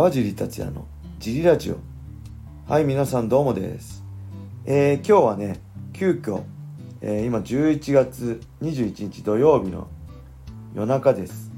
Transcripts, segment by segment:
川尻達也のジリラジオ。はい皆さんどうもです。えー、今日はね急遽、えー、今11月21日土曜日の夜中です。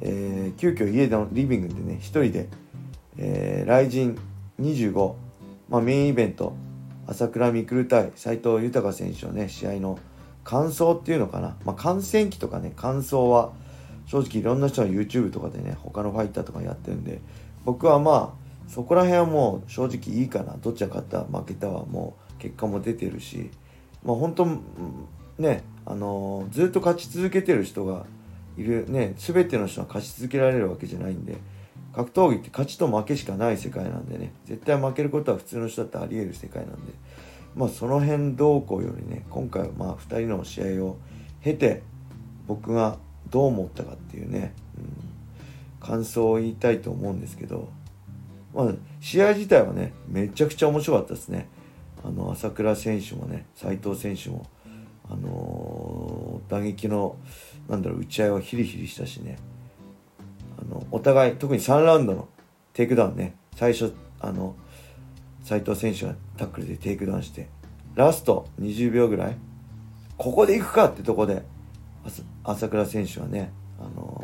えー、急遽家のリビングでね一人で、えー、雷神25、まあ、メインイベント朝倉未来対斎藤豊選手のね試合の感想っていうのかな、まあ、観戦記とかね感想は正直いろんな人が YouTube とかでね他のファイターとかやってるんで僕はまあそこら辺はもう正直いいかな。どっちが勝った負けたはもう結果も出てるし。まあ本当ねあのー、ずっと勝ち続けてる人がいるね全ての人が勝ち続けられるわけじゃないんで格闘技って勝ちと負けしかない世界なんでね絶対負けることは普通の人だってありえる世界なんで。まあその辺どうこうよりね今回はまあ2人の試合を経て僕がどう思ったかっていうね、感想を言いたいと思うんですけど、まあ、試合自体はねめちゃくちゃ面白かったですね。あの朝倉選手もね斉藤選手もあのー、打撃のなんだろう打ち合いはヒリヒリしたしね。あのお互い特に3ラウンドのテイクダウンね。最初あの斉藤選手がタックルでテイクダウンしてラスト20秒ぐらいここで行くかってとこで朝倉選手はね、あのー、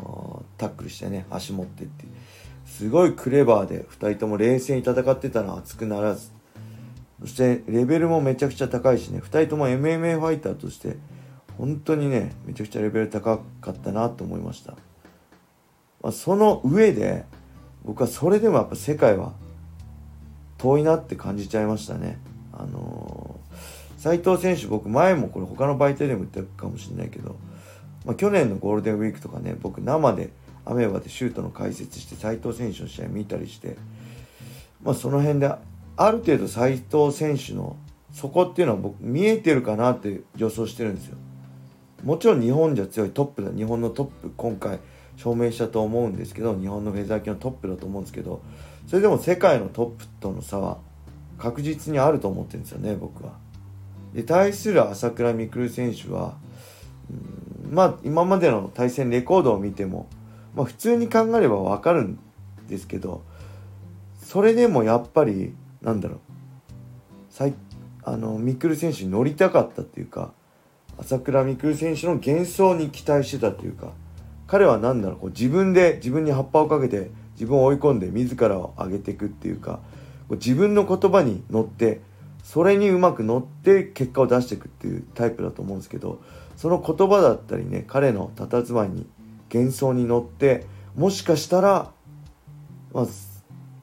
タックルしてね、足持ってって、すごいクレバーで2人とも冷静に戦ってたのは熱くならず、そしてレベルもめちゃくちゃ高いしね、2人とも MMA ファイターとして、本当にね、めちゃくちゃレベル高かったなと思いました。まあ、その上で、僕はそれでもやっぱ世界は遠いなって感じちゃいましたね。あのー、斉藤選手、僕前もこれ他の媒体でも言ったかもしれないけど、まあ、去年のゴールデンウィークとかね僕生でアメーバでシュートの解説して斉藤選手の試合見たりして、まあ、その辺である程度斉藤選手のそこっていうのは僕見えてるかなって予想してるんですよ。もちろん日本じゃ強いトップだ日本のトップ今回証明したと思うんですけど日本のフェザー級のトップだと思うんですけどそれでも世界のトップとの差は確実にあると思ってるんですよね僕は。で対する朝倉未来選手はうんまあ今までの対戦レコードを見ても、まあ、普通に考えればわかるんですけどそれでもやっぱりなんだろう。あのミクル選手に乗りたかったっていうか朝倉未来選手の幻想に期待してたというか彼は何だろうこう自分で自分に葉っぱをかけて自分を追い込んで自らを上げていくっていうかこう自分の言葉に乗ってそれにうまく乗って結果を出していくっていうタイプだと思うんですけどその言葉だったりね彼の佇まいに幻想に乗ってもしかしたらまあ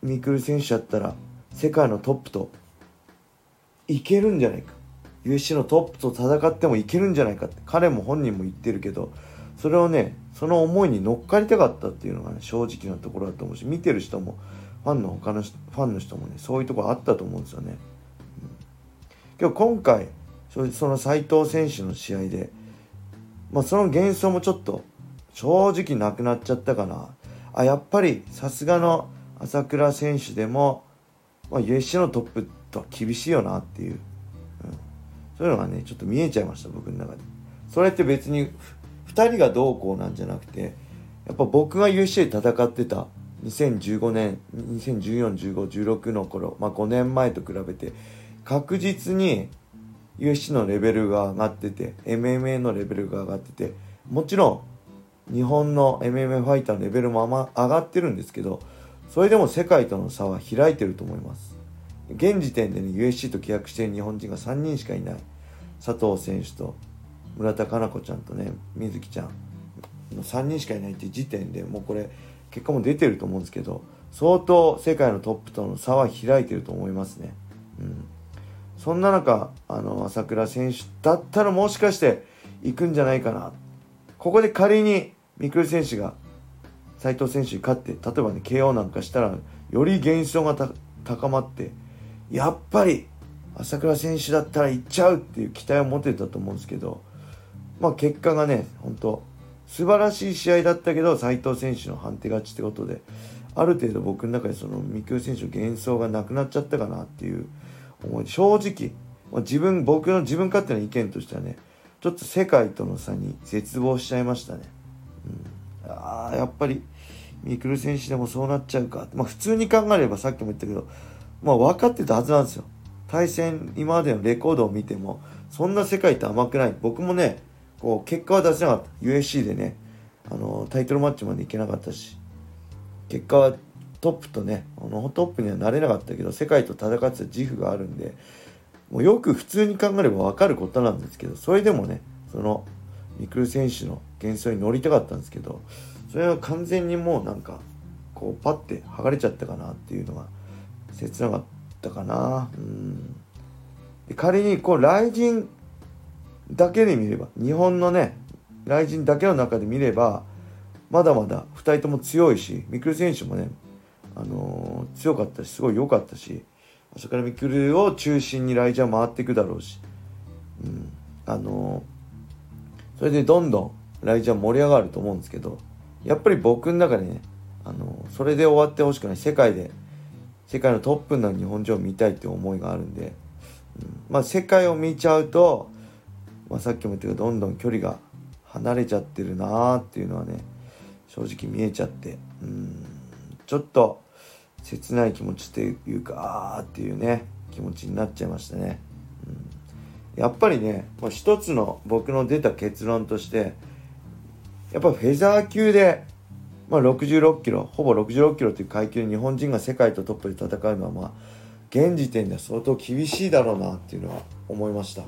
ミクル選手やったら世界のトップといけるんじゃないか USC のトップと戦ってもいけるんじゃないかって彼も本人も言ってるけどそれをねその思いに乗っかりたかったっていうのがね正直なところだと思うし見てる人もファンの他のファンの人もねそういうところあったと思うんですよね。今日今回その斉藤選手の試合で、まあ、その幻想もちょっと正直なくなっちゃったかな。あやっぱりさすがの朝倉選手でも、まあ、USC のトップとは厳しいよなっていう、うん、そういうのがねちょっと見えちゃいました僕の中で。それって別に2人がどうこうなんじゃなくてやっぱ僕が USC で戦ってた2015年20141516の頃、まあ、5年前と比べて確実に USC のレベルが上がってて MMA のレベルが上がっててもちろん日本の MMA ファイターのレベルも上がってるんですけどそれでも世界との差は開いてると思います。現時点でね USC と契約している日本人が3人しかいない。佐藤選手と村田佳菜子ちゃんとね水木ちゃんの3人しかいないって時点でもうこれ結果も出てると思うんですけど相当世界のトップとの差は開いてると思いますね。うん。そんな中、あの、朝倉選手だったらもしかして行くんじゃないかな。ここで仮に、ミクル選手が斉藤選手に勝って、例えばね、KO なんかしたら、より幻想が高まって、やっぱり、朝倉選手だったら行っちゃうっていう期待を持てたと思うんですけど、まあ結果がね、本当素晴らしい試合だったけど、斉藤選手の判定勝ちってことで、ある程度僕の中でその、ミクル選手の幻想がなくなっちゃったかなっていう、思い正直ま自分僕の自分勝手な意見としてはねちょっと世界との差に絶望しちゃいましたね、あやっぱりミクル選手でもそうなっちゃうか。まあ普通に考えればさっきも言ったけど、まあ分かってたはずなんですよ。対戦、今までのレコードを見ても、そんな世界って甘くない。僕もね、こう、結果は出せなかった。USC でね、あの、タイトルマッチまでいけなかったし、結果はトップとね、あの、トップにはなれなかったけど、世界と戦ってた自負があるんで、もうよく普通に考えれば分かることなんですけど、それでもね、その、ミクル選手の幻想に乗りたかったんですけど、それは完全にもうなんか、こう、パッて剥がれちゃったかなっていうのが、切なかったかな。うん。で仮に、こう、雷神だけで見れば、日本のね、雷神だけの中で見れば、まだまだ2人とも強いし、ミクル選手もね、あのー、強かったし、すごい良かったし、そこからミクルを中心にライジャー回っていくだろうし、うん、あのー、それでどんどんライジャー盛り上がると思うんですけど、やっぱり僕の中でね、あの、それで終わってほしくない。世界で、世界のトップな日本人を見たいって思いがあるんで、うん、まあ世界を見ちゃうと、まあ、さっきも言ったけど、どんどん距離が離れちゃってるなーっていうのはね、正直見えちゃって、うん、ちょっと、切ない気持ちっていうかあーっていうね気持ちになっちゃいましたね、うん、やっぱりね、まあ、一つの僕の出た結論としてやっぱフェザー級で、まあ、66キロほぼ66キロという階級で日本人が世界とトップで戦うのはまあ現時点では相当厳しいだろうなっていうのは思いました、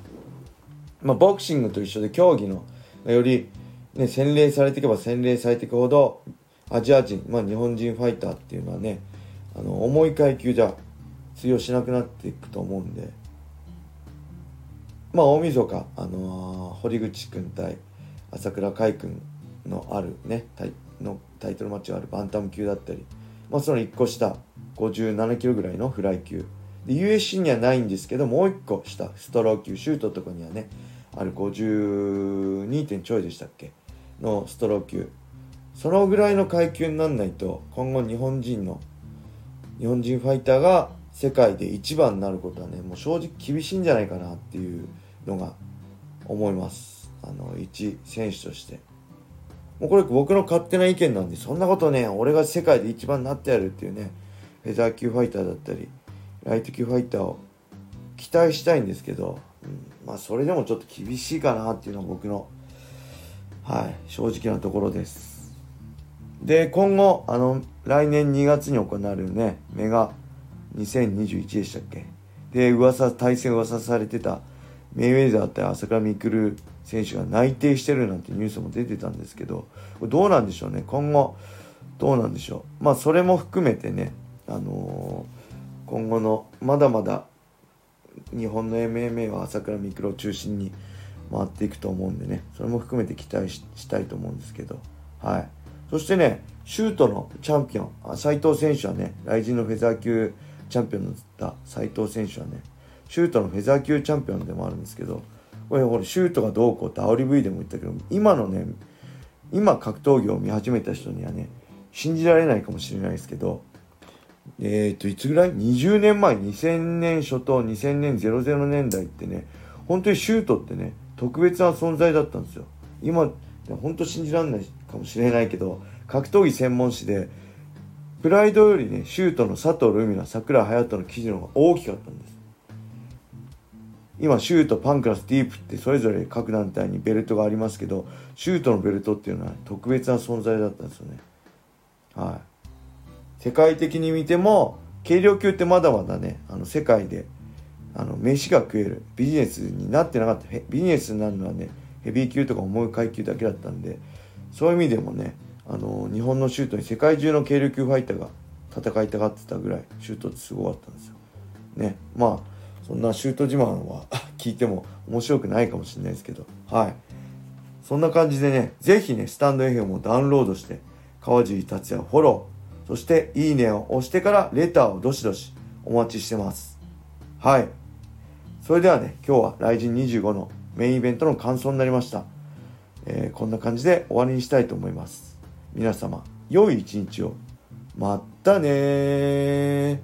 まあ、ボクシングと一緒で競技のより、ね、洗練されていけば洗練されていくほどアジア人、まあ、日本人ファイターっていうのはねあの重い階級じゃ通用しなくなっていくと思うんでまあ大晦日あのー、堀口君対朝倉海君のあるねタイのタイトルマッチがあるバンタム級だったり、まあ、その1個下57キロぐらいのフライ級。で USC にはないんですけどもう1個下ストロー級シュートとかにはねある52点ちょいでしたっけのストロー級。そのぐらいの階級になんないと今後日本人の日本人ファイターが世界で一番になることはねもう正直厳しいんじゃないかなっていうのが思います。あの一選手として。もうこれ僕の勝手な意見なんでそんなことね俺が世界で一番になってやるっていうねフェザー級ファイターだったりライト級ファイターを期待したいんですけど、うん、まあそれでもちょっと厳しいかなっていうのは僕のはい正直なところです。で、今後、あの、来年2月に行われるね、メガ2021でしたっけ？で、噂、対戦噂されてたメイウェザー対朝倉未来選手が内定してるなんてニュースも出てたんですけど、これどうなんでしょうね。今後、どうなんでしょう。まあ、それも含めてね、あのー、今後の、まだまだ、日本の MMA は朝倉未来を中心に回っていくと思うんでね、それも含めて期待したいと思うんですけど、はい。そしてね、シュートのチャンピオン、斉藤選手はね、来人のフェザー級チャンピオンだった斉藤選手はね、シュートのフェザー級チャンピオンでもあるんですけど、これ、これ、シュートがどうこうってアオリ V でも言ったけど、今のね、今格闘技を見始めた人にはね、信じられないかもしれないですけど、えっ、ー、と、いつぐらい ?20 年前、2000年初頭、2000年00年代ってね、本当にシュートってね、特別な存在だったんですよ。今、本当信じられないかもしれないけど格闘技専門誌でプライドよりねシュートの佐藤ルミナ桜隼人の記事の方が大きかったんです今シュートパンクラスディープってそれぞれ各団体にベルトがありますけどシュートのベルトっていうのは特別な存在だったんですよね。はい。世界的に見ても軽量級ってまだまだねあの世界であの飯が食えるビジネスになってなかったビジネスになるのはねヘビー級とか重い階級だけだったんでそういう意味でもねあの日本のシュートに世界中の軽量級ファイターが戦いたがってたぐらいシュートってすごかったんですよ。ね。まあそんなシュート自慢は 聞いても面白くないかもしれないですけどはいそんな感じでね是非ねスタンド FM をダウンロードして川尻達也フォローそしていいねを押してからレターをどしどしお待ちしてますはいそれではね今日はライジン25のメインイベントの感想になりました。えー、こんな感じで終わりにしたいと思います。皆様、良い一日を。またね